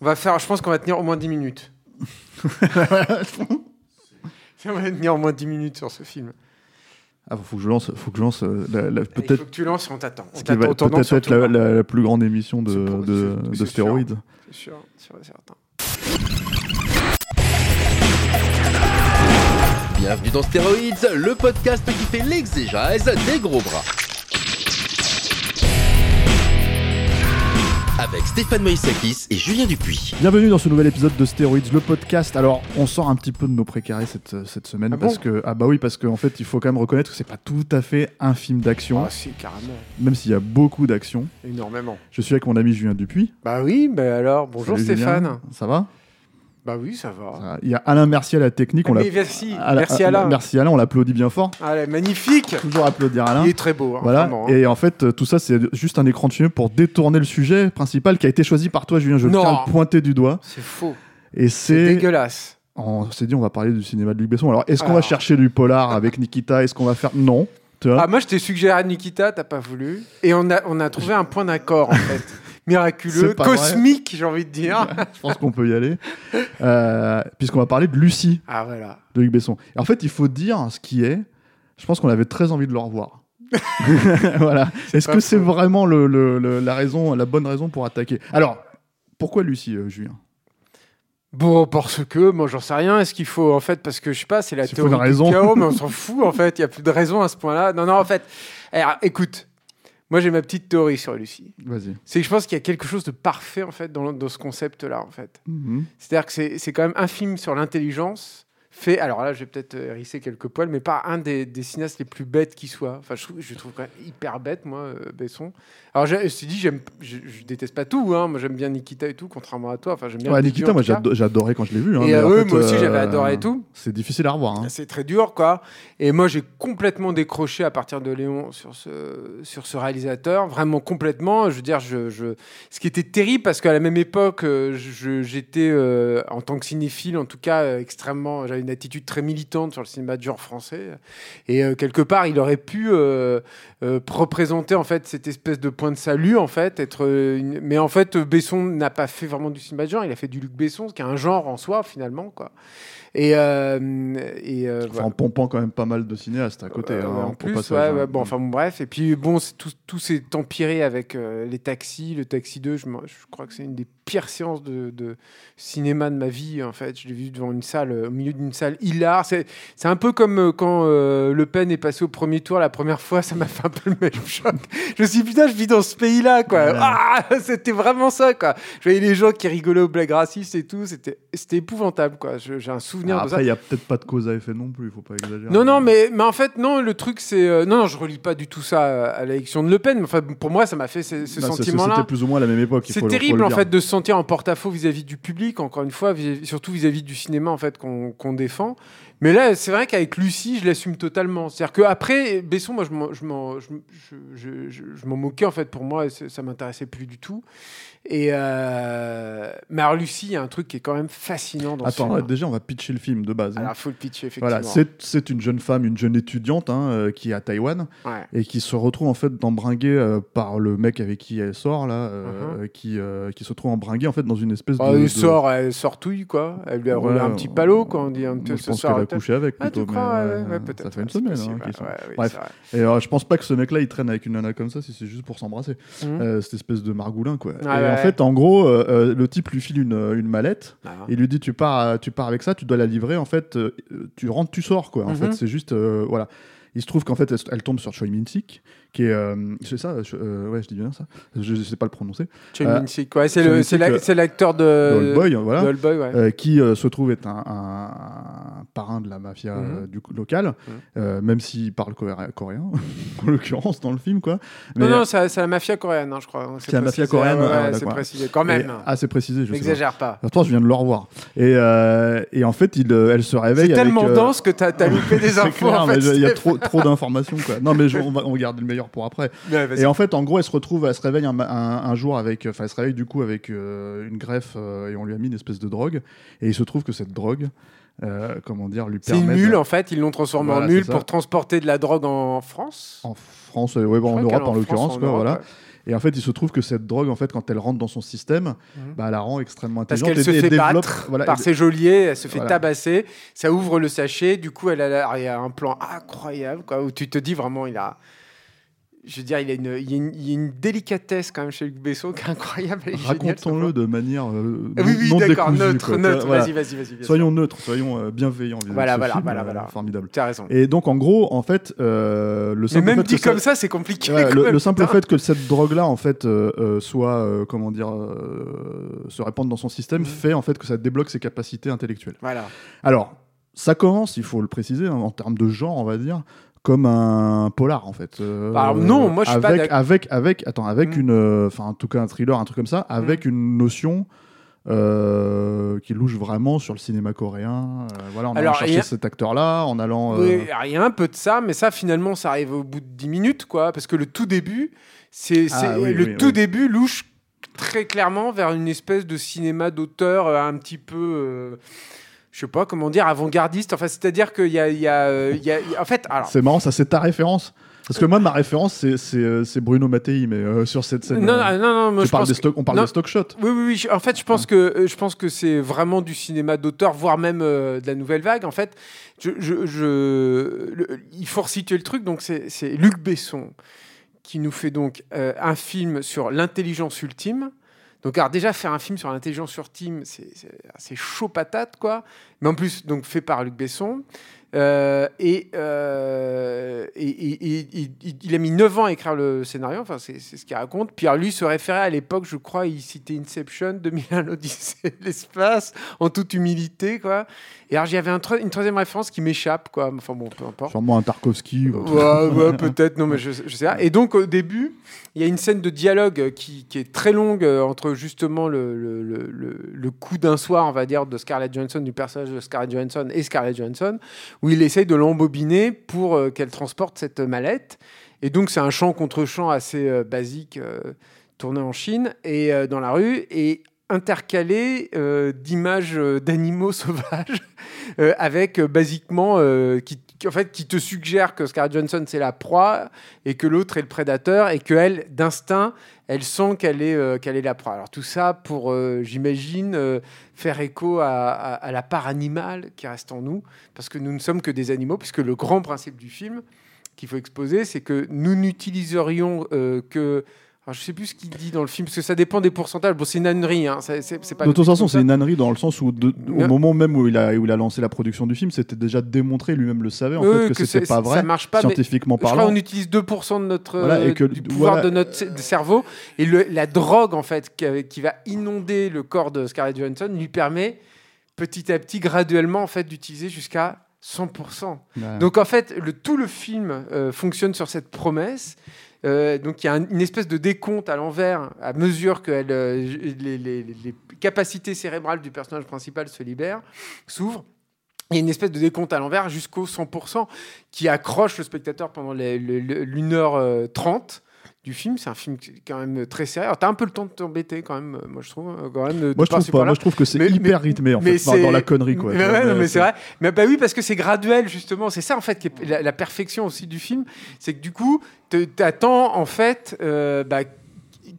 On va faire, je pense qu'on va tenir au moins 10 minutes. on va tenir au moins 10 minutes sur ce film. Ah, faut que je lance, faut que je lance euh, la- la- Il faut peut-être que tu lances et on t'attend. Peut-être être la, la- la plus grande émission de, pour- de, de stéroïdes. C'est sûr, sûr certain. Bienvenue dans Stéroïdes, le podcast qui fait l'exégèse des gros bras. Avec Stéphane Moïsakis et Julien Dupuis. Bienvenue dans ce nouvel épisode de Stéroïdes, le podcast. Alors, on sort un petit peu de nos précarés cette, cette semaine Ah parce bon que ah bah oui parce qu'en fait il faut quand même reconnaître que c'est pas tout à fait un film d'action, Ah, si, carrément. même s'il y a beaucoup d'action. Énormément. Je suis avec mon ami Julien Dupuis. Bah oui, bah alors, bonjour Salut, Julien. Stéphane. Ça va? Bah oui, ça va. Il y a Alain Merci à la technique. Ah, on l'a- mais merci, Alain- merci Alain. Merci Alain, on l'applaudit bien fort. Allez, magnifique. Toujours applaudir Alain. Il est très beau. hein, Voilà, vraiment, hein. et en fait, euh, tout ça, c'est juste un écran de fumée pour détourner le sujet principal qui a été choisi par toi, Julien. Je Non. tiens à le pointer du doigt. C'est faux. Et C'est dégueulasse. On s'est dit, on va parler du cinéma de Luc Besson. Alors, est-ce qu'on Ah. va chercher du polar avec Nikita? Est-ce qu'on va faire? Non. Ah, moi, je t'ai suggéré Nikita, t'as pas voulu. Et on a, on a trouvé un point d'accord, en fait. Miraculeux, cosmique, j'ai envie de dire. Je pense qu'on peut y aller. Euh, Puisqu'on va parler de Lucie Ah, voilà. de Luc Besson. Et en fait, il faut dire ce qui est. Je pense qu'on avait très envie de le revoir. voilà. Est-ce que c'est vraiment le- le- le- la raison, la bonne raison pour attaquer? Alors, pourquoi Lucie, euh, Julien? Bon, parce que, moi, j'en sais rien. Est-ce qu'il faut, en fait, parce que, je sais pas, c'est la théorie du chaos, mais on s'en fout, en fait. Il y a plus de raison à ce point-là. Non, non, en fait. Alors, écoute, moi, j'ai ma petite théorie sur Lucie. Vas-y. C'est que je pense qu'il y a quelque chose de parfait, en fait, dans, dans ce concept-là, en fait. Mhm. C'est-à-dire que c'est c'est quand même un film sur l'intelligence fait, alors là je vais peut-être euh, hérisser quelques poils, mais pas un des, des cinéastes les plus bêtes qui soit. Enfin, je je trouve quand même hyper bête, moi, euh, Besson. Alors je, je dit, j'aime, je, je déteste pas tout, hein. moi j'aime bien Nikita et tout, contrairement à toi. Enfin, j'aime bien Ouais, Nikita, moi tout cas. j'ado- j'ai adoré quand je l'ai vu. hein, Et euh, fait, moi aussi j'avais euh, adoré et tout. C'est difficile à revoir. hein. C'est très dur, quoi. Et moi, j'ai complètement décroché à partir de Léon sur ce, sur ce réalisateur, vraiment complètement. Je veux dire, je, ce qui était terrible, parce qu'à la même époque, j'étais, euh, en tant que cinéphile, en tout cas, extrêmement. J'avais une attitude très militante sur le cinéma de genre français. Et euh, quelque part, il aurait pu euh, euh, représenter, en fait, cette espèce de point de salut, en fait. Être, Mais en fait, Besson n'a pas fait vraiment du cinéma de genre, il a fait du Luc Besson, qui est un genre en soi, finalement. Et, euh, et euh, Enfin, voilà. en pompant quand même pas mal de cinéastes à côté. Euh, hein, ouais, en plus, ouais, hein. ouais, bon, enfin bon, bref. Et puis bon, tout, tout s'est empiré avec les taxis, le taxi 2. Je, crois que c'est une des pires séances de, de cinéma de ma vie. En fait, je l'ai vu devant une salle, au milieu d'une salle hilar. C'est, c'est un peu comme quand Le Pen est passé au premier tour la première fois. Ça m'a fait un peu le même choc. Je me suis dit, putain, je vis dans ce pays-là, quoi. Ouais. Ah, c'était vraiment ça, quoi. Je voyais les gens qui rigolaient aux blagues racistes et tout. C'était, c'était épouvantable, quoi. J'ai un souvenir Alors de ça. Après, il y a peut-être pas de cause à effet non plus, il faut pas exagérer. Non, non, mais, mais en fait, non, le truc, c'est. euh, non, non, je relis pas du tout ça à, l'élection de Le Pen, mais enfin, pour moi, ça m'a fait ce, c'est- sentiment-là. C'était plus ou moins à la même époque. C'est terrible, le en fait, de se sentir en porte-à-faux vis-à-vis du public, encore une fois, vis- surtout vis-à-vis du cinéma, en fait, qu'on qu'on défend. Mais là, c'est vrai qu'avec Lucie, je l'assume totalement. C'est-à-dire qu'après, Besson, moi, je m'en- je m'en je, je, moquais, en fait, pour moi, ça m'intéressait plus du tout. Et euh... Mais alors, Lucie, il y a un truc qui est quand même fascinant dans ce Attends, film. ouais, déjà, on va pitcher le film de base. hein. Alors, il faut le pitcher, effectivement. Voilà, c'est c'est une jeune femme, une jeune étudiante hein, euh, qui est à Taïwan Ouais. et qui se retrouve en fait d'embringuer euh, par le mec avec qui elle sort là, Uh-huh. qui, qui se retrouve embringué en fait dans une espèce Ah, de. elle de- sort, elle sortouille quoi. Elle lui a Ouais, un petit palot quoi. On dit un peu ce a couché avec Ah, tu plutôt. crois mais, ouais, ouais, peut-être. Ça fait une semaine. possible, hein, sont- oui, Bref. Et euh, je pense pas que ce mec-là il traîne avec une nana comme ça si c'est juste pour s'embrasser. Mhm. Euh, cette espèce de margoulin quoi. Ouais, et en fait, en gros, euh, euh, le type lui file une, une mallette. Ah. Il lui dit tu pars, tu pars avec ça, tu dois la livrer. En fait, tu rentres, tu sors quoi. En Mhm. fait, c'est juste voilà. il se trouve qu'en fait, elle, elle tombe sur Choi Min-sik, qui est. euh, c'est ça euh, Ouais, je dis bien ça. Je ne sais pas le prononcer. Euh, Min-sik, ouais, c'est euh, c'est l'acteur de. Old Boy, voilà. de Old Boy, ouais. qui se trouve être un, parrain de la mafia Mhm. du local, Mhm. même s'il parle coré- coréen, en l'occurrence dans le film, quoi. Non, Mais- non, c'est c'est la mafia coréenne, hein, je crois. C'est la mafia coréenne, ah, c'est précisé. Quand et- même. ah, c'est précisé, je pas. N'exagère pas. Attends, je viens de le revoir. Et, et en fait, il, elle se réveille. C'est tellement dense que t'as as loupé des infos. il y a trop, trop d'informations. Quoi. Non, mais je- on va garder le meilleur pour après. Ouais. Et en fait, en gros, elle se retrouve, elle se réveille un, ma- un- un jour avec, enfin, elle se réveille du coup avec euh, une greffe euh, et on lui a mis une espèce de drogue. Et il se trouve que cette drogue, euh, comment dire, lui C'est une permet. mule de- en fait, ils l'ont transformée Voilà, en mule c'est ça. pour transporter de la drogue en France. En France, euh, ouais, bon, en Europe en l'occurrence, en Europe, voilà. ouais. Et en fait, il se trouve que cette drogue, en fait, quand elle rentre dans son système, Mhm. bah, elle la rend extrêmement Parce intelligente. qu'elle se fait battre voilà, par et- ses geôliers, elle se fait Voilà. tabasser, ça ouvre le sachet, du coup elle a, il y a un plan incroyable quoi, où tu te dis vraiment il a, je veux dire il, a une, il, y a une, il y a une délicatesse quand même chez Luc Besson qui est incroyable. Racontons-le de manière euh, oui oui non d'accord neutre neutre Voilà. vas-y vas-y vas-y. Soyons neutres, soyons euh, bienveillants. Voilà, voilà, film, voilà, euh, voilà. Formidable. Tu as raison. Et donc, en gros, en fait, euh, le Mais simple même fait dit que comme ça c'est compliqué. Ouais, le, même, le simple putain. fait que cette drogue-là, en fait, soit, comment dire, se répande dans son système, Mhm. fait en fait que ça débloque ses capacités intellectuelles. Voilà. Alors, ça commence, il faut le préciser, hein, en termes de genre, on va dire, comme un polar, en fait. Euh, Bah, non, moi, je suis pas avec, d'accord. avec, avec, attends, avec Mhm. une, euh, enfin, en tout cas, un thriller, un truc comme ça, avec une notion. euh, qui louche vraiment sur le cinéma coréen. Euh, voilà, en Alors, allant chercher il y a- cet acteur-là, en allant. Oui, il y a un peu de ça, mais ça finalement ça arrive au bout de 10 minutes quoi, parce que le tout début, c'est Ah, oui, le oui, tout début louche très clairement vers une espèce de cinéma d'auteur un petit peu. Je sais pas comment dire, avant-gardiste. Enfin, c'est-à-dire qu'il y a, il y a, euh, il y a- il y a- en fait, alors, C'est marrant, ça c'est ta référence. Parce que moi, ma référence, c'est- euh, Bruno Mattei, mais euh, sur cette scène. non, euh, non, non, moi, je pense des que- stock- on parle non, des stock shots. Oui, oui, oui. je- En fait, je pense que je pense que c'est vraiment du cinéma d'auteur, voire même euh, de la nouvelle vague. En fait, je, je- je- le- il faut resituer le truc. Donc, c'est Luc Besson qui nous fait donc un film sur l'intelligence ultime. Donc, alors déjà faire un film sur l'intelligence c'est c'est- c'est chaud patate, quoi. Mais en plus, donc fait par Luc Besson. Euh, et, euh, et- et- et- et- il- a mis 9 ans à écrire le scénario, enfin c'est ce qu'il raconte. Puis alors, lui se référait à l'époque, je crois, il citait Inception, 2001 l'Odyssée l'espace, en toute humilité, quoi. Et alors j'avais un une troisième référence qui m'échappe, quoi. Enfin bon, peu importe. Sûrement un Tarkovsky. ou. Ouais, ouais, peut-être, non, mais je, je sais pas. Et donc, au début, il y a une scène de dialogue qui, qui est très longue euh, entre justement le, le, le, le- le coup d'un soir, on va dire, de Scarlett Johansson, du personnage de Scarlett Johansson et Scarlett Johansson, où il essaye de l'embobiner pour euh, qu'elle transporte cette mallette. Et donc, c'est un chant contre chant assez euh, basique, euh, tourné en Chine et dans la rue, et intercalé euh, d'images euh, d'animaux sauvages euh, avec basiquement qui, en fait qui te suggère que Scarlett Johansson c'est la proie et que l'autre est le prédateur et que elle d'instinct elle sent qu'elle est qu'elle est la proie. Alors tout ça pour j'imagine faire écho à, à- la part animale qui reste en nous parce que nous ne sommes que des animaux puisque le grand principe du film qu'il faut exposer c'est que nous n'utiliserions que alors, je sais plus ce qu'il dit dans le film parce que ça dépend des pourcentages. Bon, c'est une ânerie, hein. c'est pas De toute façon, c'est une ânerie dans le sens où, de- au moment même où il, a, où il a lancé la production du film, c'était déjà démontré, lui-même le savait, en Oui, fait, que, que c'était pas vrai, ça marche pas, mais scientifiquement Je crois parlant. qu'on utilise 2% de notre Voilà, et euh, que- du pouvoir voilà. de notre de cerveau et le- la drogue en fait qui, qui va inonder le corps de Scarlett Johansson lui permet petit à petit graduellement en fait d'utiliser jusqu'à 100%. Ouais. Donc en fait le, tout le film euh, fonctionne sur cette promesse. Euh, donc il y a un- une espèce de décompte à l'envers à mesure que euh, les, capacités cérébrales du personnage principal se libèrent, s'ouvrent. Il y a une espèce de décompte à l'envers jusqu'au 100% qui accroche le spectateur pendant l'une heure euh, trente du film. C'est un film quand même très sérieux. T'as un peu le temps de t'embêter quand même, euh, moi je trouve. euh, Quand même, de- de Moi, je trouve pas. là. Moi, je trouve que c'est hyper mais- rythmé, en mais fait, dans la connerie, quoi. Mais, ouais, c'est vrai. Mais bah oui, parce que c'est graduel, justement. C'est ça, en fait, qui est la, la perfection aussi du film. C'est que du coup, te- t'attends, en fait, euh, bah,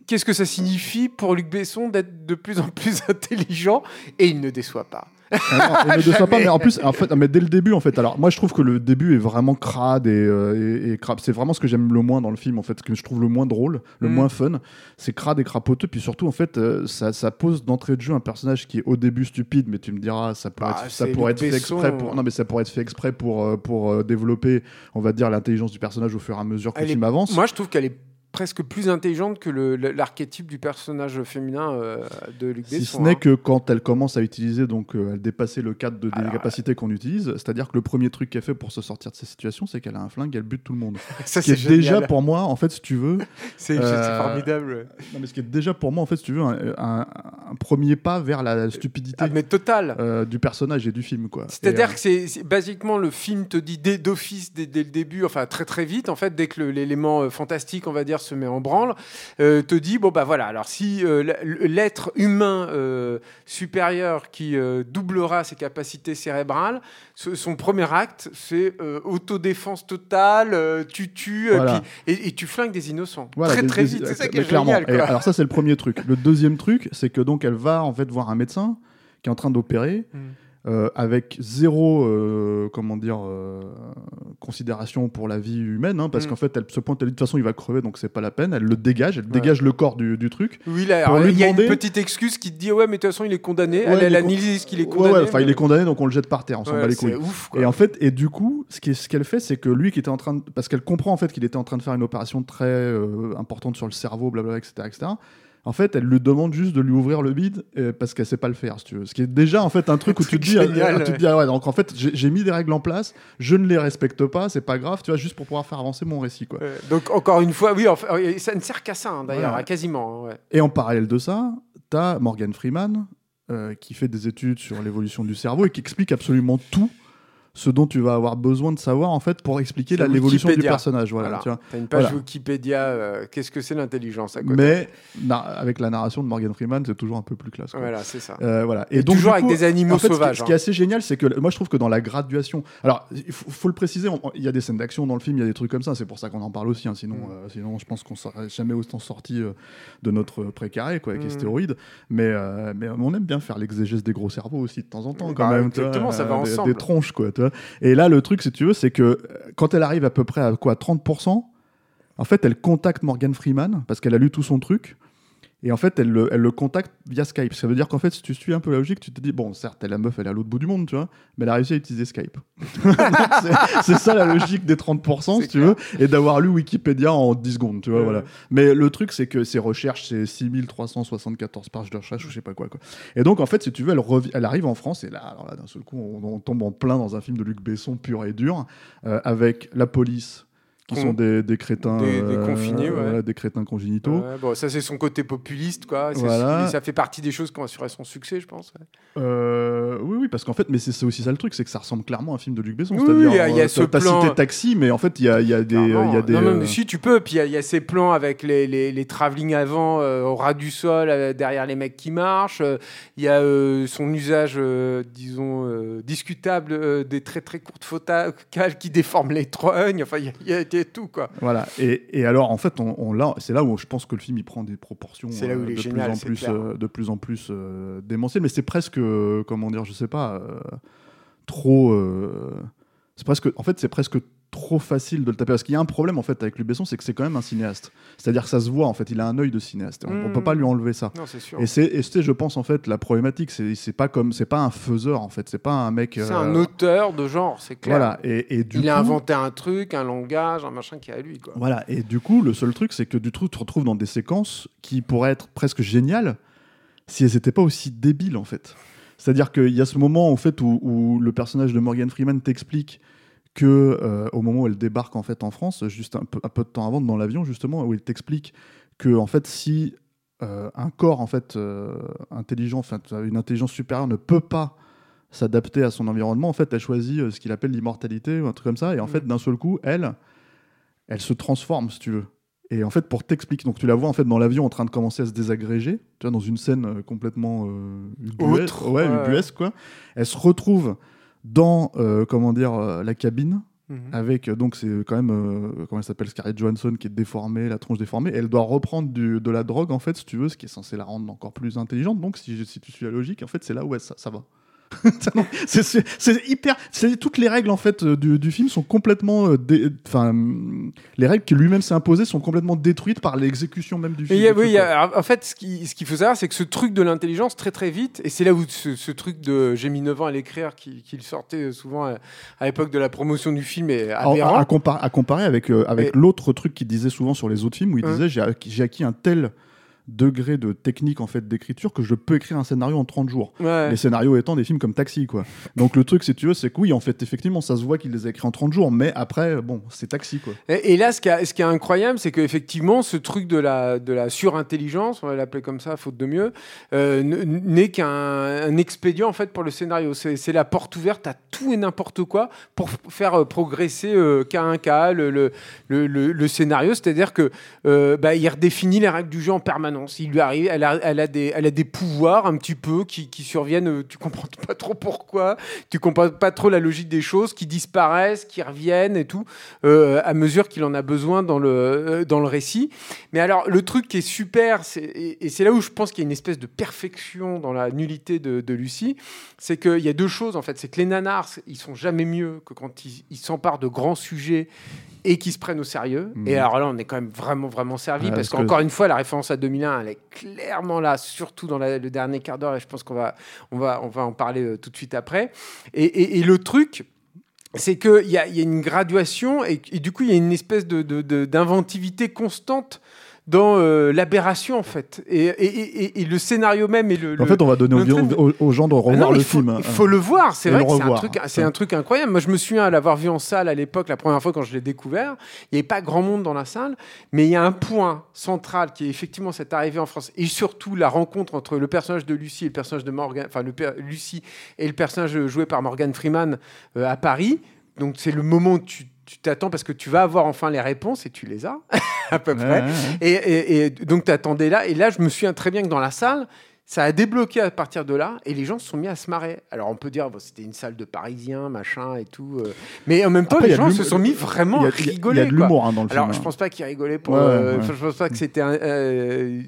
qu'est-ce que ça signifie pour Luc Besson d'être de plus en plus intelligent et il ne déçoit pas. Ah non, pas, mais en plus, en fait, mais dès le début, en fait, alors moi je trouve que le début est vraiment crade et, euh, et- et crap. C'est vraiment ce que j'aime le moins dans le film, en fait, ce que je trouve le moins drôle, le Mm. moins fun. C'est crade et crapoteux, puis surtout, en fait, euh, ça, ça pose d'entrée de jeu un personnage qui est au début stupide, mais tu me diras, ça pourrait Bah, être, ça pourrait être fait exprès pour, non, mais ça pourrait être fait exprès pour, euh, pour développer, on va dire, l'intelligence du personnage au fur et à mesure que Elle le est- film avance. Moi, je trouve qu'elle est presque plus intelligente que l'archétype du personnage féminin euh, de Luc Si Besson. ce n'est hein. que quand elle commence à utiliser, donc euh, elle dépassait le cadre de, des Alors, capacités qu'on utilise, c'est-à-dire que le premier truc qu'elle fait pour se sortir de ces situations, c'est qu'elle a un flingue, elle bute tout le monde. Ça, Ce qui est c'est déjà pour moi, en fait, si tu veux, C'est euh, formidable. non, mais ce qui est déjà pour moi, en fait, si tu veux, un, un- un premier pas vers la stupidité Ah, mais total. euh, du personnage et du film, quoi. C'est-à-dire que c'est basiquement le film te dit dès d'office dès, dès le début, enfin très très vite en fait, dès que l'élément fantastique on va dire se met en branle, euh, te dit bon bah voilà alors si euh, l'être humain euh, supérieur qui doublera ses capacités cérébrales, ce- son premier acte c'est autodéfense totale, tu tues Voilà. puis- et, et tu flingues des innocents Voilà, très des- très vite, c'est ça qui est clairement. génial. Et quoi. alors ça, c'est le premier truc. Le deuxième truc, c'est que donc elle va en fait voir un médecin qui est en train d'opérer. Mm. Euh, avec zéro euh, comment dire euh, considération pour la vie humaine hein, parce Mm. qu'en fait elle se pointe elle dit de toute façon il va crever donc c'est pas la peine elle le dégage elle Ouais. dégage le corps du, du truc Oui, il y a demander- une petite excuse qui te dit ouais mais de toute façon il est condamné, Ouais, elle, elle analyse qu'il est condamné. ouais, enfin il est condamné donc on le jette par terre on s'en bat les couilles ouf, et en fait, et du coup, ce qu'elle fait, c'est que lui qui était en train de, parce qu'elle comprend en fait qu'il était en train de faire une opération très importante sur le cerveau, blablabla, etc., etc. En fait, elle lui demande juste de lui ouvrir le bide euh, parce qu'elle sait pas le faire, si tu veux. Ce qui est déjà en fait un truc où tu te dis, Génial, euh, tu te dis, ah ouais, donc en fait, j'ai mis des règles en place, je ne les respecte pas, c'est pas grave, tu vois, juste pour pouvoir faire avancer mon récit, quoi. Euh, donc encore une fois, oui, enfin, ça ne sert qu'à ça hein, d'ailleurs, quasiment. hein, ouais. Et en parallèle de ça, tu as Morgan Freeman euh, qui fait des études sur l'évolution du cerveau et qui explique absolument tout ce dont tu vas avoir besoin de savoir en fait pour expliquer l'évolution du personnage. Voilà, Voilà. tu vois. T'as une page Voilà. Wikipédia. euh, Qu'est-ce que c'est l'intelligence Mais na- avec la narration de Morgan Freeman, c'est toujours un peu plus classe. quoi. Voilà, c'est ça. Euh, voilà. Et donc, toujours du avec coup, des animaux en fait, ce qui- sauvages, Ce qui est hein. assez génial, c'est que moi je trouve que dans la graduation. Alors, il faut, faut le préciser, il y a des scènes d'action dans le film, il y a des trucs comme ça, c'est pour ça qu'on en parle aussi. hein, sinon, Mm. euh, sinon, je pense qu'on serait jamais autant sorti de notre précaré quoi, avec les Mm. stéroïdes. Mais, mais on aime bien faire l'exégèse des gros cerveaux aussi de temps en temps, quand Bah, même. tu vois, exactement, ça va ensemble. Des tronches, quoi. Et là, le truc, si tu veux, c'est que euh, quand elle arrive à peu près à quoi 30%, en fait, elle contacte Morgan Freeman parce qu'elle a lu tout son truc. Et en fait, elle le, elle le contacte via Skype. Ça veut dire qu'en fait, si tu suis un peu la logique, tu te dis, bon, certes, la meuf, elle est à l'autre bout du monde, tu vois, mais elle a réussi à utiliser Skype. C'est- ça la logique des 30%, si tu veux, et d'avoir lu Wikipédia en 10 secondes, tu vois, Ouais. voilà. Mais le truc, c'est que ses recherches, c'est 6374 pages de recherche ou je sais pas quoi, quoi. Et donc, en fait, si tu veux, elle, arrive en France, et là, alors là d'un seul coup, on, on tombe en plein dans un film de Luc Besson pur et dur, euh, avec la police, qui sont des, des crétins. Des- des confinés, ouais. voilà, des crétins congénitaux. Ouais, bon, ça c'est son côté populiste, quoi. Voilà. Ça fait partie des choses qui ont assuré son succès, je pense. ouais. Euh, oui, oui, parce qu'en fait, mais c'est aussi ça le truc, c'est que ça ressemble clairement à un film de Luc Besson. Oui, C'est-à-dire, il y a- euh, ce plan- cité Taxi, mais en fait, il y a, il y a des, y a des. non, non, euh, mais si tu peux. Puis il y a- il y, a ces plans avec les, les, les travelling avant euh, au ras du sol euh, derrière les mecs qui marchent. Euh, Il y a euh, son usage, euh, disons, euh, discutable euh, des très très courtes focales qui déforment les trognes. Enfin, il y a- y, a tout quoi. Voilà. Et, et alors, en fait, on, on là, c'est là où je pense que le film il prend des proportions là où de, génial, plus en plus, de plus en plus euh, démentiel. Mais c'est presque, euh, comment dire, je sais pas, euh, trop. euh, c'est presque, en fait, c'est presque trop facile de le taper parce qu'il y a un problème en fait avec Luc Besson, c'est que c'est quand même un cinéaste. C'est-à-dire que ça se voit en fait, il a un œil de cinéaste. On, on Mm. peut pas lui enlever ça. Non, sûr. Et c'est, je pense en fait, la problématique, c'est, c'est pas comme, c'est pas un faiseur en fait, c'est pas un mec. C'est euh, un auteur de genre, c'est clair. Voilà. Et, et du il a coup- inventé un truc, un langage, un machin qui est à lui. Quoi. Voilà, et du coup, le seul truc, c'est que du coup, tu te retrouves dans des séquences qui pourraient être presque géniales si elles n'étaient pas aussi débiles, en fait. C'est-à-dire qu'il y a ce moment, en fait, où, où le personnage de Morgan Freeman t'explique que euh, au moment où elle débarque en fait en France, juste un peu, un peu de temps avant, dans l'avion justement, où il t'explique que en fait, si euh, un corps en fait euh, intelligent, enfin une intelligence supérieure ne peut pas s'adapter à son environnement, en fait, elle choisit ce qu'il appelle l'immortalité ou un truc comme ça, et en Mm. fait, d'un seul coup, elle, elle se transforme, si tu veux. Et en fait, pour t'expliquer, donc tu la vois en fait dans l'avion en train de commencer à se désagréger, tu vois, dans une scène complètement euh, ubuesque, Autre, ouais, ouais. ubuesque, quoi. Elle se retrouve dans, euh, comment dire, euh, la cabine Mhm. avec euh, donc c'est quand même euh, comment elle s'appelle Scarlett Johansson qui est déformée, la tronche déformée. Et elle doit reprendre du- de la drogue en fait, si tu veux, ce qui est censé la rendre encore plus intelligente. Donc si, si tu suis la logique, en fait, c'est là où elle- ça, ça va. c'est- hyper. Toutes les règles en fait euh, du, du film sont complètement. euh, Enfin, hum, les règles que lui-même s'est imposées sont complètement détruites par l'exécution même du film. y a- oui, y a- en fait, ce qui- ce qu'il faut savoir, c'est que ce truc de l'intelligence, très très vite, et c'est là où ce, ce truc de j'ai mis 9 ans à l'écrire, qui- qu'il sortait souvent à, à l'époque de la promotion du film, est aberrant. à, à compar- à comparer avec, euh, avec Et- l'autre truc qu'il disait souvent sur les autres films où il Hein. disait j'ai acquis un tel degré de technique en fait d'écriture que je peux écrire un scénario en 30 jours. Ouais. Les scénarios étant des films comme Taxi quoi. Donc le truc si tu veux c'est que oui en fait effectivement ça se voit qu'il les a écrits en 30 jours mais après bon c'est Taxi quoi. Et, et là, ce qui, est- ce qui est incroyable, c'est qu'effectivement, ce truc de la, de la surintelligence, on va l'appeler comme ça, faute de mieux, euh, n'est qu'un un expédient en fait pour le scénario. C'est la porte ouverte à tout et n'importe quoi pour faire euh, progresser euh, cas un cas le, le, le, le- le scénario. C'est-à-dire que euh, bah, il redéfinit les règles du jeu en permanence. Il lui arrive, elle a, elle a des, elle a des pouvoirs un petit peu qui, qui surviennent. euh, Tu comprends pas trop pourquoi, tu comprends pas trop la logique des choses, qui disparaissent, qui reviennent et tout euh, à mesure qu'il en a besoin dans le, euh, dans le récit. Mais alors, le truc qui est super, c'est- et, et c'est là où je pense qu'il y a une espèce de perfection dans la nullité de, de Lucie, c'est qu'il y a deux choses en fait. C'est que les nanars, ils sont jamais mieux que quand ils s'emparent de grands sujets et qui se prennent au sérieux. Mhm. Et alors là, on est quand même vraiment, vraiment servi Ouais, parce parce que- qu'encore une fois, la référence à 2001, elle est clairement là, surtout dans le dernier quart d'heure. Et je pense qu'on va, on va, on va en parler euh, tout de suite après. Et, le truc, c'est qu'il y y a une graduation et, du coup, il y a une espèce d'inventivité constante dans euh, l'aberration, en fait. Et, et- et- et- et le scénario même et le. En le- fait on va donner aux, aux- gens de ah revoir non, le faut, film. Il faut le voir, c'est vrai que c'est un, truc, c'est un truc incroyable. Moi, je me souviens l'avoir vu en salle à l'époque, la première fois quand je l'ai découvert. Il n'y avait pas grand monde dans la salle, mais il y a un point central qui est effectivement cette arrivée en France et surtout la rencontre entre le personnage de Lucie et le personnage de Morgan, enfin le Lucie et le personnage joué par Morgan Freeman euh, à Paris. Donc c'est le moment où tu tu t'attends parce que tu vas avoir enfin les réponses et tu les as à peu près. ouais, ouais. Et, et- et donc, tu attendais là. Et là, je me souviens très bien que dans la salle, ça a débloqué à partir de là. Et les gens se sont mis à se marrer. Alors, on peut dire, bon, c'était une salle de Parisiens, machin et tout. euh. Mais en même temps, Après, les gens se sont mis vraiment à rigoler. Il y a de l'humour hein, dans le Alors, film. je hein. pense pas qu'ils rigolaient pour. Euh, Je pense pas que c'était un- euh,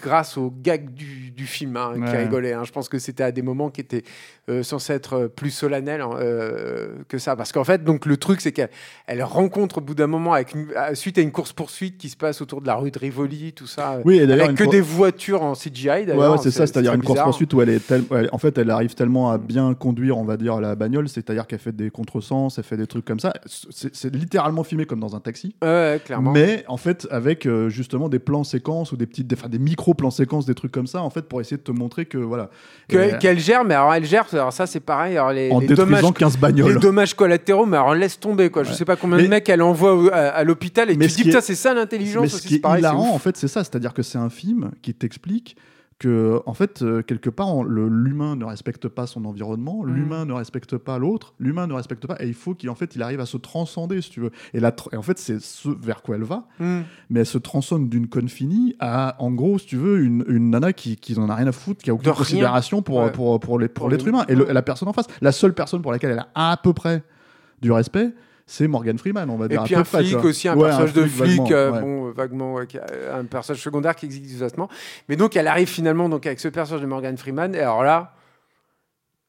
grâce au gag du, du film hein, qu'ils Ouais. rigolaient. hein. Je pense que c'était à des moments qui étaient euh, censés être euh, plus solennels hein, euh, que ça. Parce qu'en fait, donc le truc, c'est qu'elle elle rencontre au bout d'un moment, avec une- à- suite à une course poursuite qui se passe autour de la rue de Rivoli, tout ça. Oui, et d'ailleurs, avec que des voitures en CGI. D'ailleurs. ouais, c'est ça, c'est-à-dire une course bizarre. poursuite où elle est tel- elle- en fait, elle arrive tellement à bien conduire, on va dire, la bagnole, c'est-à-dire qu'elle fait des contresens, elle fait des trucs comme ça. C'est littéralement filmé comme dans un taxi. Clairement. Mais en fait, avec euh, justement des plans séquences ou des petites, des, des micro plans séquences, des trucs comme ça, en fait, pour essayer de te montrer que voilà. Que- Qu'elle gère, mais alors elle gère, alors ça c'est pareil. Alors les, en les détruisant dommages, 15 les bagnoles. dommages collatéraux, mais alors laisse tomber quoi. Je Ouais. sais pas combien de mecs elle envoie à, à l'hôpital et Mais tu ce dis putain c'est ça l'intelligence Mais aussi, ce qui est hilarant, en fait, c'est ça. C'est-à-dire que c'est un film qui t'explique que, en fait, euh, quelque part, on- le- l'humain ne respecte pas son environnement, Mm. l'humain ne respecte pas l'autre, l'humain ne respecte pas, et il faut qu'il en fait, il arrive à se transcender, si tu veux. Et, la et en fait, c'est ce vers quoi elle va, Hmm. mais elle se transcende d'une conne finie à, en gros, si tu veux, une, une nana qui, qui en a rien à foutre, qui a aucune De considération pour, Ouais. pour, pour, les- pour Pour l'être humain. Et le- la personne en face, la seule personne pour laquelle elle a à peu près du respect, c'est Morgan Freeman, on va Et dire. à puis un flic aussi, un Ouais, personnage de flic, vaguement, euh, ouais. bon, vaguement, ouais, un personnage secondaire qui existe exactement. Mais donc elle arrive finalement donc avec ce personnage de Morgan Freeman. Et alors là,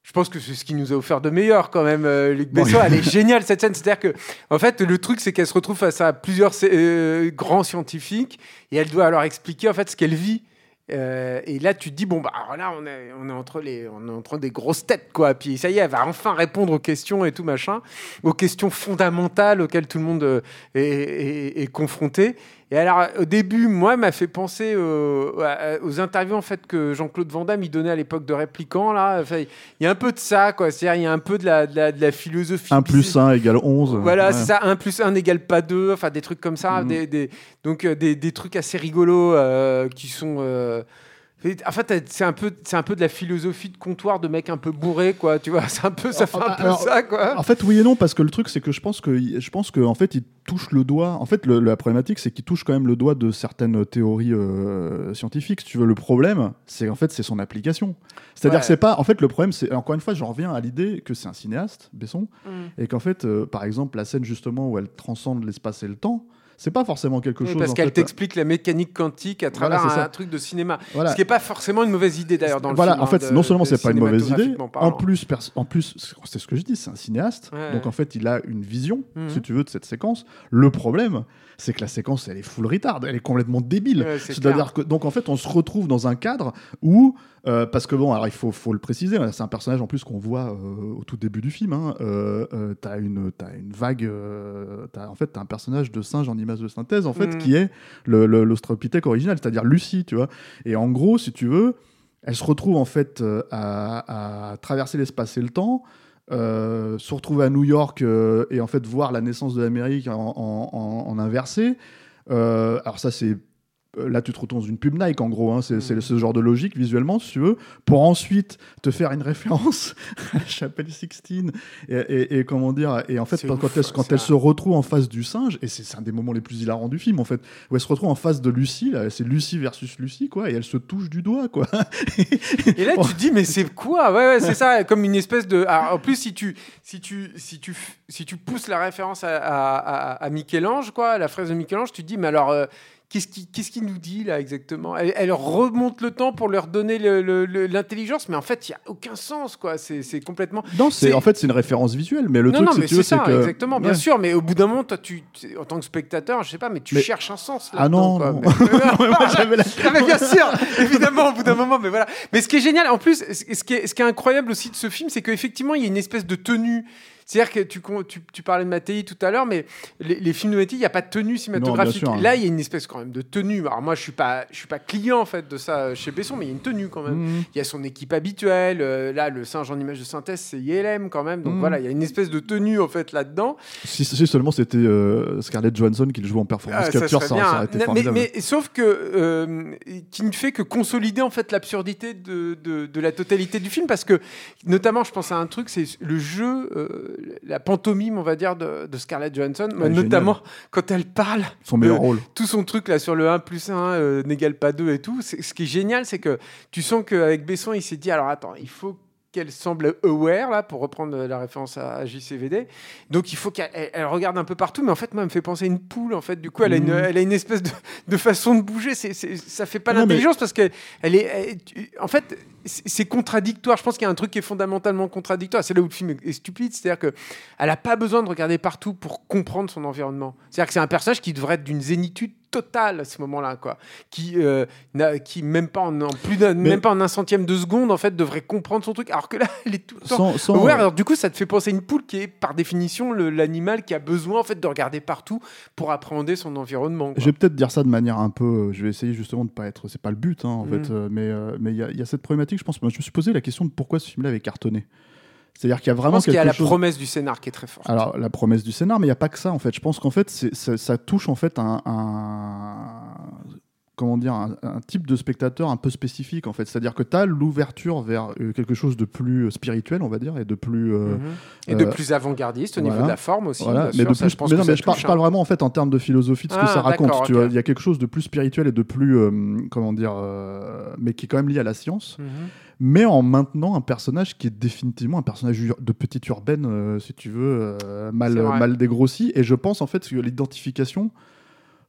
je pense que c'est ce qui nous a offert de meilleur quand même, euh, Luc Besson. Elle est géniale cette scène. C'est-à-dire que, en fait, le truc c'est qu'elle se retrouve face à plusieurs euh, grands scientifiques et elle doit leur expliquer en fait ce qu'elle vit. Euh, et là, tu te dis, bon, bah, alors là, on est, on, est entre les, on est entre des grosses têtes, quoi. Puis ça y est, elle va enfin répondre aux questions et tout, machin, aux questions fondamentales auxquelles tout le monde euh, est, confronté. Et alors, au début, moi, m'a fait penser euh, aux interviews, en fait, que Jean-Claude Van Damme, il donnait à l'époque de Répliquant, là. Enfin, il y a un peu de ça, quoi. C'est-à-dire, il y a un peu de la, de la, de la philosophie. 1 plus 1 égale 11. Voilà, Ouais. c'est ça, 1 plus 1 n'égale pas 2, enfin des trucs comme ça, Mhm. des, des- donc euh, des, des trucs assez rigolos euh, qui sont... en fait, c'est un, peu, c'est un peu de la philosophie de comptoir de mec un peu bourré, quoi, tu vois, c'est un peu, ça fait un peu Alors, ça, quoi. En fait, oui et non, parce que le truc, c'est que je pense que, je pense que, en fait, il touche le doigt. En fait, le- la problématique, c'est qu'il touche quand même le doigt de certaines théories euh, scientifiques. Si tu veux, le problème, c'est en fait, c'est son application. C'est-à-dire Ouais. c'est pas. En fait, le problème, c'est encore une fois, j'en reviens à l'idée que c'est un cinéaste, Besson, et qu'en fait, euh, par exemple, la scène justement où elle transcende l'espace et le temps. C'est pas forcément quelque Oui, chose. parce en qu'elle fait, t'explique la mécanique quantique à travers Voilà, un, truc de cinéma. Voilà. Ce qui n'est pas forcément une mauvaise idée d'ailleurs dans le voilà, film. en fait, hein, de- non seulement c'est pas une mauvaise idée, en plus, en plus, c'est ce que je dis, c'est un cinéaste, Ouais. donc en fait, il a une vision, Mhm. si tu veux, de cette séquence. Le problème, c'est que la séquence, elle est full retard, elle est complètement débile. Ouais, c'est C'est-à-dire que, donc en fait, on se retrouve dans un cadre où, euh, parce que bon, alors il faut, faut le préciser, hein, c'est un personnage en plus qu'on voit euh, au tout début du film. Hein, euh, euh, t'as une, t'as une vague, t'as- en fait, t'as un personnage de singe en image de synthèse, en fait, Mhm. qui est le- le- l'Australopithèque original, c'est-à-dire Lucie, tu vois. Et en gros, si tu veux, elle se retrouve en fait à, à traverser l'espace et le temps. Euh, se retrouver à New York euh, et en fait voir la naissance de l'Amérique en, en- inversé. Euh, alors ça c'est là tu te retrouves dans une pub Nike en gros, hein, c'est c'est ce genre de logique visuellement si tu veux, pour ensuite te faire une référence à la chapelle Sixtine et, et- et comment dire et en fait quand, ouf, elle, quand elle un- se retrouve en face du singe et c'est un des moments les plus hilarants du film en fait où elle se retrouve en face de Lucie c'est Lucie versus Lucie quoi et elle se touche du doigt quoi Et là, tu te dis, mais c'est quoi? Ouais, ouais, c'est ça, comme une espèce de. Alors, en plus, si tu, si tu, si tu, si tu pousses la référence à, à, à- à Michel-Ange, quoi, la fraise de Michel-Ange, tu te dis, mais alors. euh, Qu'est-ce qu'il qu'est-ce qu'il nous dit là exactement? Elle, elle remonte le temps pour leur donner l'intelligence, mais en fait, il n'y a aucun sens, quoi. C'est complètement. non c'est en fait c'est une référence visuelle mais le non, truc non, mais tu veux c'est ça, que exactement, bien sûr. Mais au bout d'un moment, toi, tu, en tant que spectateur, je sais pas, mais tu Mais- cherches un sens. ah non, non. Mais- Moi, la- ah mais bien sûr, évidemment, au bout d'un moment, mais voilà. Mais ce qui est génial, en plus, ce ce qui est, ce qui est incroyable aussi de ce film, c'est qu'effectivement, il y a une espèce de tenue. C'est-à-dire que tu, con- tu, tu parlais de Mattei tout à l'heure, mais les, les films de Mattei, il n'y a pas de tenue cinématographique. sûr, hein. Là, il y a une espèce quand même de tenue. Alors moi, je suis pas, je suis pas client en fait de ça chez Besson, mais il y a une tenue quand même. Mhm. Il y a son équipe habituelle. euh, là, le singe en image de synthèse, c'est YLM quand même. Donc Mhm. voilà, il y a une espèce de tenue en fait là-dedans. Si, si seulement c'était euh, Scarlett Johansson qui le joue en performance Ah, capture, ça, aurait été mais, formidable. mais sauf que euh, qui ne fait que consolider en fait l'absurdité de, de, de la totalité du film parce que notamment je pense à un truc c'est le jeu la pantomime on va dire de, de Scarlett Johansson Ah, notamment quand elle parle Son meilleur rôle. tout son truc là sur le 1 plus 1 euh, n'égale pas 2 et tout ce qui est génial c'est que tu sens qu'avec Besson il s'est dit alors attends il faut qu'elle semble aware là pour reprendre la référence à, JCVD donc il faut qu'elle elle- elle regarde un peu partout mais en fait moi elle me fait penser à une poule en fait. Du coup elle a une, Mhm. elle a une espèce de, de façon de bouger. C'est c'est- ça fait pas Non, mais- l'intelligence parce que elle est elle- en fait c'est contradictoire. Je pense qu'il y a un truc qui est fondamentalement contradictoire. C'est là où le film est, stupide. C'est à dire que elle a pas besoin de regarder partout pour comprendre son environnement. C'est à dire que c'est un personnage qui devrait être d'une zénitude totale à ce moment-là quoi qui euh, n'a- qui même pas en, en plus même pas en un centième de seconde en fait devrait comprendre son truc alors que là elle est tout le temps Sans, Ouais, alors du coup, ça te fait penser à une poule qui est par définition l'animal qui a besoin en fait de regarder partout pour appréhender son environnement. quoi. Je vais peut-être dire ça de manière un peu. euh, Je vais essayer justement de pas être. C'est pas le but, hein, en Mhm. fait. euh, mais euh, mais il y, y a cette problématique. Je pense. Moi, je me suis posé la question de pourquoi ce film-là avait cartonné. C'est-à-dire qu'il y a Je vraiment pense qu'il y a la chose. promesse du scénar qui est très forte. Alors la promesse du scénar, mais il n'y a pas que ça en fait. Je pense qu'en fait ça, ça touche en fait un, un- comment dire un, un type de spectateur un peu spécifique en fait. C'est-à-dire que tu as l'ouverture vers euh, quelque chose de plus euh, spirituel on va dire et de plus euh, Mhm. Et de euh, plus avant-gardiste au niveau de la forme aussi. voilà, mais de ça, plus. je pense mais non, mais je, par- je parle hein. vraiment en fait en termes de philosophie de ce que Ah, ça raconte. Tu vois, il y a quelque chose de plus spirituel et de plus euh, comment dire, mais qui est quand même lié à la science Mhm. Mais en maintenant un personnage qui est définitivement un personnage de petite urbaine, euh, si tu veux, euh, mal, dégrossi. Et je pense en fait que l'identification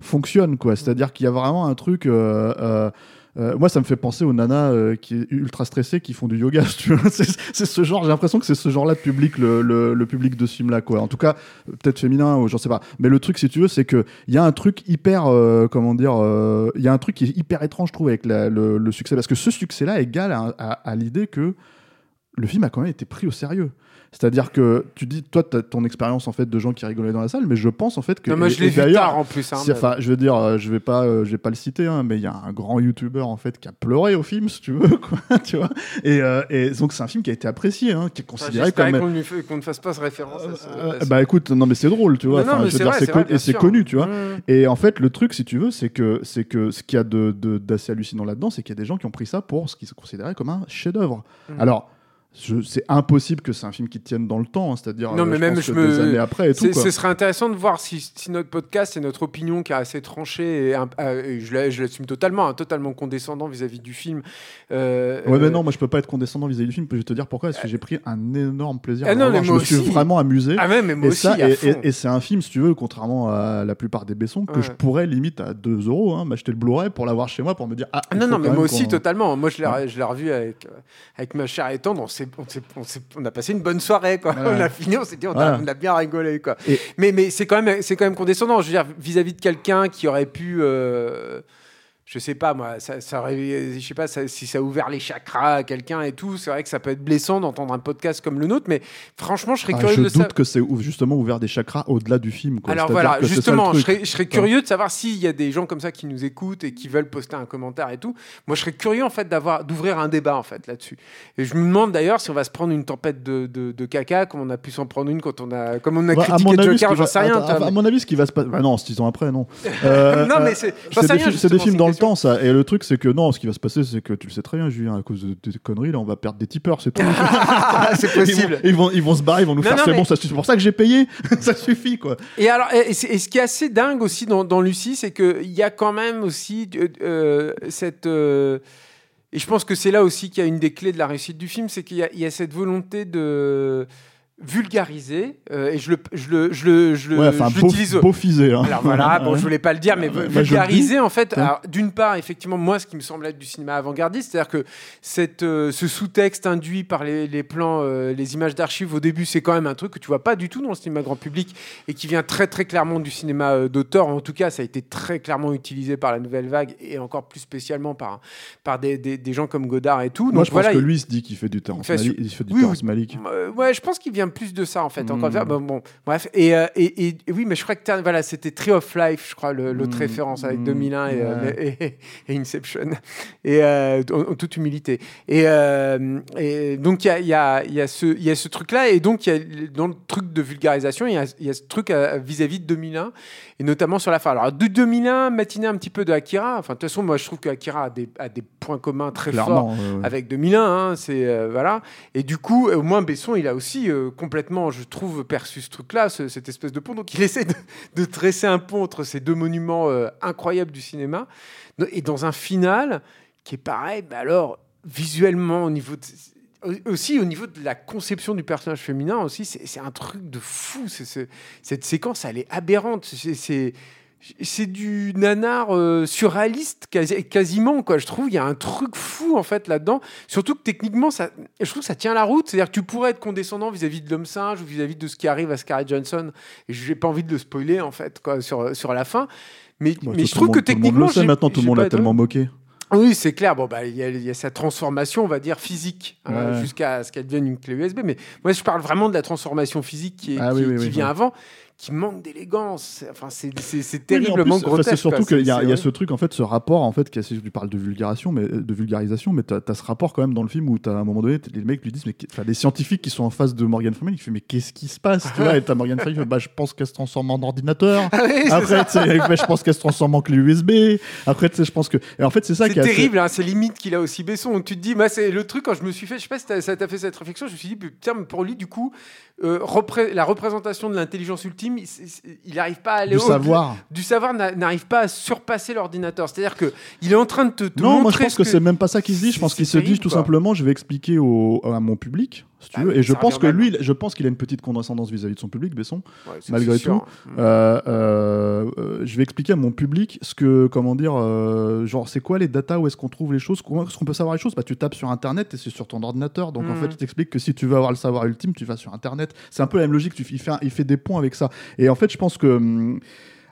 fonctionne, quoi. C'est-à-dire qu'il y a vraiment un truc. euh, euh, euh, moi, ça me fait penser aux nanas euh, qui ultra stressées qui font du yoga. C'est ce genre. J'ai l'impression que c'est ce genre-là de public, le, public de ce film-là. En tout cas, euh, peut-être féminin ou j'en sais pas. Mais le truc, si tu veux, c'est que il y a un truc hyper, euh, comment dire, euh, il y a un truc qui est hyper étrange, je trouve, avec le, succès, parce que ce succès-là égale à- à l'idée que le film a quand même été pris au sérieux. C'est-à-dire que tu dis, toi, tu as ton expérience en fait de gens qui rigolaient dans la salle, mais je pense en fait que. Non, moi, je l'ai vu tard en plus. hein, Enfin, je veux dire, euh, je vais pas, euh, je vais pas le citer, hein, mais il y a un grand youtubeur en fait qui a pleuré au film, si tu veux, quoi, tu vois. Et, euh, et donc c'est un film qui a été apprécié, hein, qui est Enfin, considéré J'espérais comme. qu'on ne fasse pas référence à ce. Euh, à ce- bah écoute, non mais c'est drôle, tu vois. Non, non, Enfin, mais je veux c'est dire, vrai, c'est c'est con- vrai, bien et c'est connu, tu vois. Et en fait, le truc, si tu veux, c'est que c'est que ce qu'il y a de d'assez hallucinant là-dedans, c'est qu'il y a des gens qui ont pris ça pour ce qu'ils se considéraient comme un chef-d'œuvre. Mhm. Alors. C'est impossible que c'est un film qui tienne dans le temps, hein, c'est-à-dire Non, euh, mais même pense je que me- des années après et tout. Quoi. Ce serait intéressant de voir si, si notre podcast et notre opinion qui est assez tranchée, et, euh, je l'a- je l'assume totalement, hein, totalement condescendant vis-à-vis du film. euh, Ouais, mais euh, non, moi je peux pas être condescendant vis-à-vis du film. Je vais te dire pourquoi. Parce que j'ai pris un énorme plaisir. Ah à le non, mais je me suis vraiment amusé. Ah ouais, mais moi et, aussi, ça, et, c'est un film, si tu veux, contrairement à la plupart des Bessons, que Ouais. je pourrais limite à 2 euros hein, m'acheter le Blu-ray pour l'avoir chez moi pour me dire Ah, Ah non, non, mais moi même aussi, totalement. Moi, je l'ai, revu avec, euh, avec ma chère et tendre. On, s'est- on, a passé une bonne soirée, quoi. On a fini, on s'est dit, on, a, Voilà. on a bien rigolé, quoi. Et- Mais, mais c'est, quand même, c'est quand même condescendant. Je veux dire, vis-à-vis de quelqu'un qui aurait pu. euh, je sais pas moi, ça, je sais pas ça- si ça a ouvert les chakras à quelqu'un et tout. C'est vrai que ça peut être blessant d'entendre un podcast comme le nôtre, mais franchement, je serais Ah, curieux je de doute que c'est justement ouvert des chakras au-delà du film. Quoi. Alors voilà, justement, je serais, je serais curieux de savoir s'il y a des gens comme ça qui nous écoutent et qui veulent poster un commentaire et tout. Moi, je serais curieux en fait d'avoir, d'ouvrir un débat en fait là-dessus. Et je me demande d'ailleurs si on va se prendre une tempête de, de, de caca, comme on a pu s'en prendre une quand on a, comme on a Bah, à critiqué Joker, j'en sais rien. vois, à mais- mon avis, ce qui va se passer. Bah non, six ans après, non. Euh, Non, mais euh, c'est- j'en c'est sais des, rien, fi- c'est des justement, films dans le temps, ça. Et le truc, c'est que non, ce qui va se passer, c'est que tu le sais très bien, Julien, à cause de tes conneries, là, on va perdre des tipeurs, c'est tout. Ah, c'est Ils vont, possible. ils, vont, ils vont se barrer, ils vont nous Non, faire non, c'est mais- bon, c'est pour ça que j'ai payé, ça suffit, quoi. Et alors, et, ce qui est assez dingue aussi dans, dans Lucie, c'est qu'il y a quand même aussi euh, euh, cette. euh, et je pense que c'est là aussi qu'il y a une des clés de la réussite du film, c'est qu'il y, a- il y a cette volonté de vulgariser, euh, et je le, je le, je le, je Ouais, beau, hein. Alors voilà, bon, je voulais pas le dire, mais bah, vulgariser en fait. D'une part, effectivement, moi, ce qui me semble être du cinéma avant-gardiste, c'est-à-dire que cette, euh, ce sous-texte induit par les, les plans, euh, les images d'archives au début, c'est quand même un truc que tu vois pas du tout dans le cinéma grand public et qui vient très très clairement du cinéma d'auteur. En tout cas, ça a été très clairement utilisé par la nouvelle vague et encore plus spécialement par par des, des- des gens comme Godard et tout. Moi, Donc je pense que lui, il se dit qu'il fait du Terrence Malick. Il fait du Oui, Terrence. Malick. Ouais, je pense qu'il vient plus de ça en fait. Encore Mm. fois, bon, bon, bref. Et, euh, et, et- et oui, mais je crois que voilà, c'était Tree of Life, je crois, l'autre Mm. référence avec Mm. 2001 et, euh, Ouais. et- Inception. Et euh, en, en toute humilité. Et, et donc il y a, il y, a, y, a ce- il y a ce truc-là, et donc il y a, dans le truc de vulgarisation, il y y a ce truc vis-à-vis de 2001, et notamment sur la fin. Alors de 2001, matinée un petit peu de Akira. Enfin, de toute façon, moi je trouve que Akira a des, a des points communs très forts Clairement. ouais. avec 2001, hein, c'est voilà. Et du coup, au moins Besson, il a aussi complètement, je trouve, perçu ce truc-là, ce- cette espèce de pont. Donc, il essaie de, tresser un pont entre ces deux monuments euh, incroyables du cinéma, et dans un final qui est pareil. bah alors, visuellement, au niveau de- aussi au niveau de la conception du personnage féminin aussi, c'est un truc de fou. Cette séquence, elle est aberrante. C'est- C'est du nanar euh, surréaliste quasi- quasiment quoi. Je trouve il y a un truc fou en fait là-dedans. Surtout que techniquement ça je trouve que ça tient la route. C'est-à-dire que tu pourrais être condescendant vis-à-vis de l'homme singe ou vis-à-vis de ce qui arrive à Scarlett Johansson. Et j'ai pas envie de le spoiler en fait quoi sur sur la fin. Mais, je trouve monde- que tout le monde techniquement le sait maintenant, tout le monde l'a tellement moqué. oui, c'est clair. Bon, bah, il y, a- il y a sa transformation, on va dire, physique, hein, jusqu'à ce qu'elle devienne une clé USB. Mais moi, je parle vraiment de la transformation physique qui, est- Ah qui, oui, oui, qui oui, vient avant, qui manque d'élégance. Enfin, c'est c'est- Oui, terriblement plus, enfin, grotesque. C'est surtout qu'il y, a- y ce truc, en fait, ce rapport, en fait, qui est- tu parles de vulgarisation, mais de vulgarisation, mais tu as, ce rapport quand même dans le film où as, à un moment donné, t'as- les mecs lui disent, mais enfin, les scientifiques qui sont en face de Morgan Freeman, il fait, mais qu'est-ce qui se passe? Tu vois, Et t'as Morgan Freeman, bah, je pense qu'elle se transforme en ordinateur. Ah oui, Après, je pense qu'elle se transforme en clé USB. Après, je pense que. Et en fait, c'est ça qui est assez- terrible, hein, c'est limite qu'il a aussi Besson. Tu te dis, moi, c'est le truc quand je me suis fait, je sais pas si t'as- ça t'a fait cette réflexion, je me suis dit, putain, pour lui, du coup, euh, repré- la représentation de l'intelligence ultime, il- n'arrive pas à aller du au-delà- savoir. Du savoir n'a- n'arrive pas à surpasser l'ordinateur. C'est-à-dire que il est en train de te, te Non, moi je pense ce que, c'est même pas ça qu'il se dit. Je pense qu'il se dit tout simplement, je vais expliquer au, à mon public, si tu Ah veux. oui, Et je pense que lui, je pense qu'il a une petite condescendance vis-à-vis de son public, Besson. Ouais, malgré tout. Euh, euh, euh, je vais expliquer à mon public ce que, comment dire, euh, genre, c'est quoi les datas, où est-ce qu'on trouve les choses, comment est-ce qu'on peut savoir les choses? Bah, tu tapes sur Internet et c'est sur ton ordinateur. Donc, en fait, je t'explique que si tu veux avoir le savoir ultime, tu vas sur Internet. C'est un peu la même logique, tu, il, fait, un- il fait des ponts avec ça. Et en fait, je pense que. hum,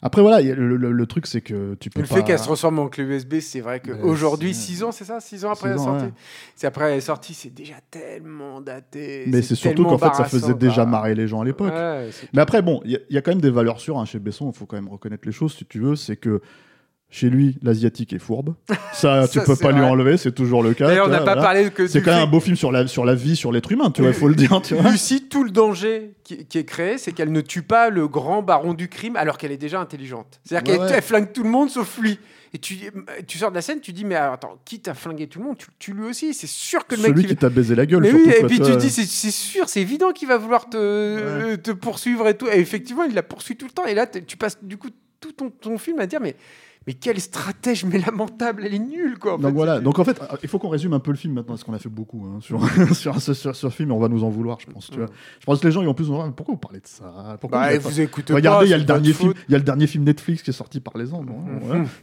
après, voilà, le, le- le truc, c'est que tu peux Le pas. fait qu'elle se transforme en clé USB, c'est vrai qu'aujourd'hui, c'est- 6 ans, c'est ça? 6 ans après Six la sortie? ouais. C'est après elle est sortie, c'est déjà tellement daté. Mais c'est surtout qu'en fait, ça faisait déjà marrer les gens à l'époque. Ouais, Mais après, bon, il y, y a quand même des valeurs sûres hein, chez Besson, il faut quand même reconnaître les choses, si tu veux. C'est que Chez lui, l'asiatique est fourbe. Ça, tu Ça, peux pas lui enlever, c'est toujours le cas. D'ailleurs, on tu n'a pas voilà. parlé que C'est quand même un beau film sur la, sur la vie, sur l'être humain, tu vois, il faut le dire, tu vois. Lucie, tout le danger qui, qui est créé, c'est qu'elle ne tue pas le grand baron du crime alors qu'elle est déjà intelligente. C'est-à-dire Ouais, qu'elle ouais. flingue tout le monde sauf lui. Et tu, tu sors de la scène, tu dis, mais attends, qui t'a flingué tout le monde Tu le tues lui aussi. C'est sûr que le mec. Celui qui va- t'a baisé la gueule, Mais surtout. oui, et quoi, puis tu tu te dis, c'est sûr, c'est évident qu'il va vouloir te, te poursuivre et tout. Et effectivement, il la poursuit tout le temps. Et là, tu passes du coup tout ton, ton film à dire, mais, mais quelle stratège, mais lamentable, elle est nulle, quoi. en Donc fait. voilà, donc en fait, euh, il faut qu'on résume un peu le film maintenant, parce qu'on a fait beaucoup hein, sur, sur, ce- sur, film, et on va nous en vouloir, je pense. Tu vois. Je pense que les gens, ils vont plus dire, mais pourquoi vous parlez de ça? Pourquoi Bah, vous vous pas- écoutez Regardez, il y a le dernier film, il y a le dernier film Netflix qui est sorti par les ans. non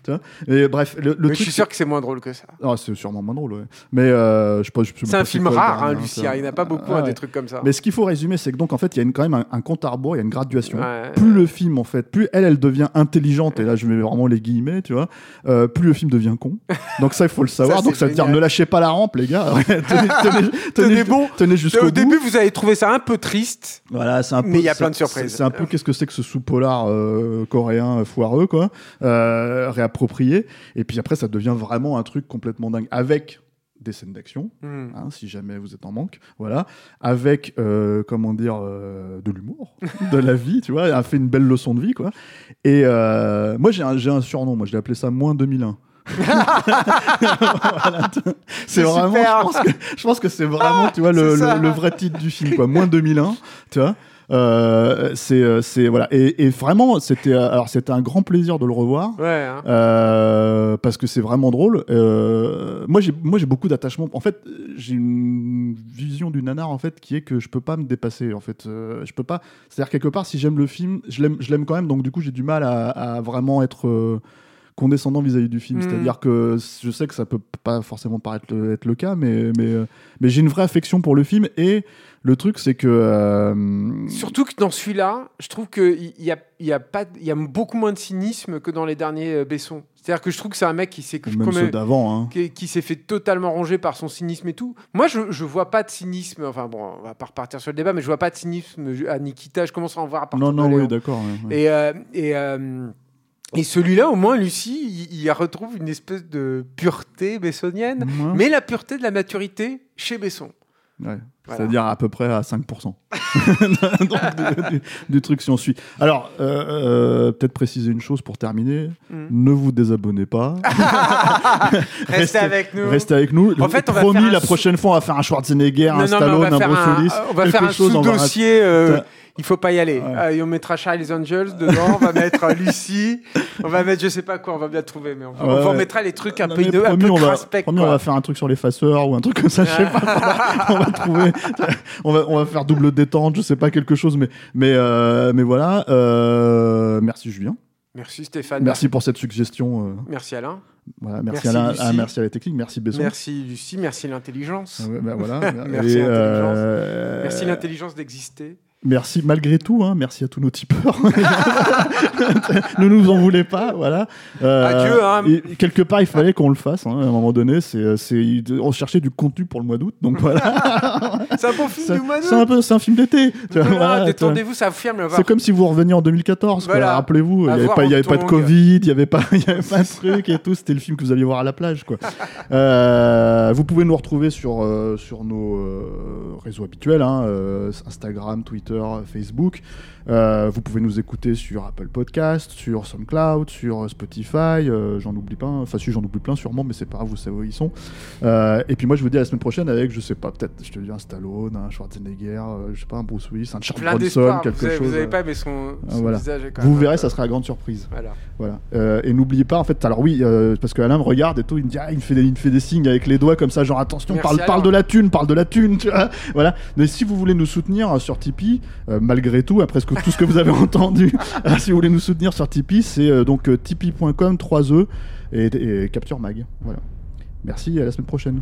tu vois. Et bref, le, le mais truc. je suis sûr que c'est moins drôle que ça. Ah, c'est sûrement moins drôle, ouais. Mais euh, je je C'est un film rare, hein, hein, Lucie. c'est- Il n'y en a pas beaucoup, Ah, hein, ouais. des trucs comme ça. Mais ce qu'il faut résumer, c'est que donc en fait, il y a une- quand même un, un compte à rebours, il y a une graduation. Plus le film, en fait, plus elle, elle devient intelligente, et là je mets vraiment les guillemets, tu vois, euh, plus le film devient con. Donc ça, il faut le savoir. Ça, donc ça veut dire ne lâchez pas la rampe, les gars. tenez, tenez, Tenez bon. tenez jusqu'au Au bout. début, vous avez trouvé ça un peu triste. Voilà, c'est un peu. Mais il y a plein de surprises. C'est un peu qu'est-ce que c'est que ce sous-polar euh, coréen foireux, quoi, euh, réapproprié. Et puis après, ça devient vraiment un truc complètement dingue avec des scènes d'action, Hmm. hein, si jamais vous êtes en manque, voilà, avec euh, comment dire euh, de l'humour, de la vie, tu vois, a fait une belle leçon de vie, quoi. Et euh, moi, j'ai un, un surnom, moi, je l'ai appelé ça moins 2001. Voilà, c'est vraiment, je pense que, je pense que c'est vraiment, tu vois, le- le vrai titre du film, quoi, moins 2001, tu vois. Euh, c'est, euh, c'est voilà, et, et vraiment, c'était, euh, alors c'était un grand plaisir de le revoir. Ouais, hein. Euh, parce que c'est vraiment drôle. Euh, moi, j'ai moi j'ai beaucoup d'attachement. En fait, j'ai une vision du nanar en fait qui est que je peux pas me dépasser. En fait, je peux pas. C'est-à-dire quelque part, si j'aime le film, je l'aime je l'aime quand même. Donc du coup, j'ai du mal à, à vraiment être condescendant vis-à-vis du film. Mm. C'est-à-dire que je sais que ça peut pas forcément paraître le, être le cas, mais mais euh, mais j'ai une vraie affection pour le film et le truc c'est que euh, Surtout que dans celui-là, je trouve qu'il y a, il y, a pas- il y a beaucoup moins de cynisme que dans les derniers euh, Besson. C'est-à-dire que je trouve que c'est un mec qui s'est même quand ceux même- d'avant. Hein. qui, qui s'est fait totalement ronger par son cynisme et tout. Moi, je, je vois pas de cynisme. Enfin bon, on va pas repartir sur le débat, mais je vois pas de cynisme à Nikita. Je commence à en voir à partir Non, de non, oui, d'accord. ouais, ouais. Et, euh, et, euh, et celui-là, au moins, Lucie, il, il retrouve une espèce de pureté bessonienne, Ouais. mais la pureté de la maturité chez Besson. Ouais. Voilà. C'est-à-dire à peu près à 5%. Donc, du, du- du truc si on suit. Alors, euh, euh, peut-être préciser une chose pour terminer. Mm. Ne vous désabonnez pas. Restez avec nous. Restez avec nous. En fait, on va Promis, faire un la prochaine fois, on va faire un Schwarzenegger, un Non, non, mais on Stallone, va un faire Bruce un, Willis. on va faire un va sous-dossier. euh, il faut pas y aller. Ouais. Euh, et on mettra Charlie's Angels dedans, on va mettre euh, Lucie, on va mettre je sais pas quoi, on va bien trouver, mais on, va- Ouais, on ouais. mettra les trucs un Non, peu, un promis, peu on va, promis, on va faire un truc sur les faceurs ou un truc comme ça, je sais pas. on, va, on va trouver. On va, on va faire double détente, je sais pas, quelque chose, mais, mais, euh, mais voilà. Euh, merci Julien. Merci Stéphane. Merci pour cette suggestion. euh, Merci Alain. voilà, merci, Lucie. ah, merci à la technique, merci Besson. Merci Lucie, merci l'intelligence. Ah ouais, bah voilà. Merci, Et, euh, Merci l'intelligence d'exister. Merci malgré tout, hein, merci à tous nos tipeurs. ne nous en voulez pas, voilà. Euh, Adieu, hein. et quelque part, il fallait qu'on le fasse. hein, à un moment donné, c'est, c'est, on cherchait du contenu pour le mois d'août, donc voilà. C'est un bon film du mois c'est un d'août. peu, c'est un film d'été. Voilà. Détendez-vous, ça affirme le C'est comme si vous reveniez en 2014. quoi. Voilà. Rappelez-vous, il n'y avait, pas, il y en avait pas de. Covid, il n'y avait pas, il y avait pas de truc et tout. C'était le film que vous alliez voir à la plage. Quoi. Euh, vous pouvez nous retrouver sur, euh, sur nos euh, réseaux habituels euh, Instagram, Twitter, Facebook. Euh, vous pouvez nous écouter sur Apple Podcast, sur SoundCloud, sur Spotify. euh, j'en oublie pas. Enfin, si j'en oublie plein, sûrement, mais c'est pas grave, vous savez où ils sont. Euh, et puis moi, je vous dis à la semaine prochaine avec, je sais pas, peut-être, je te dis un Stallone, un Schwarzenegger, je sais pas, un Bruce Willis, un Charles Bronson, quelque Vous avez, chose. vous avez pas, mais son, son voilà. visage est quand vous même verrez, ça sera la grande surprise. Voilà. Voilà. Et n'oubliez pas, en fait, alors oui, parce que Alain me regarde et tout, il me dit, ah, il me fait des, il me fait des signes avec les doigts comme ça, genre attention, Merci, parle, de la thune, parle de la thune, tu vois. Voilà. Mais si vous voulez nous soutenir sur Tipeee, malgré tout, après ce que, tout ce que vous avez entendu, euh, si vous voulez nous soutenir sur Tipeee, c'est euh, donc euh, tipeee.com 3e et, et Capture Mag. Voilà. Merci à la semaine prochaine.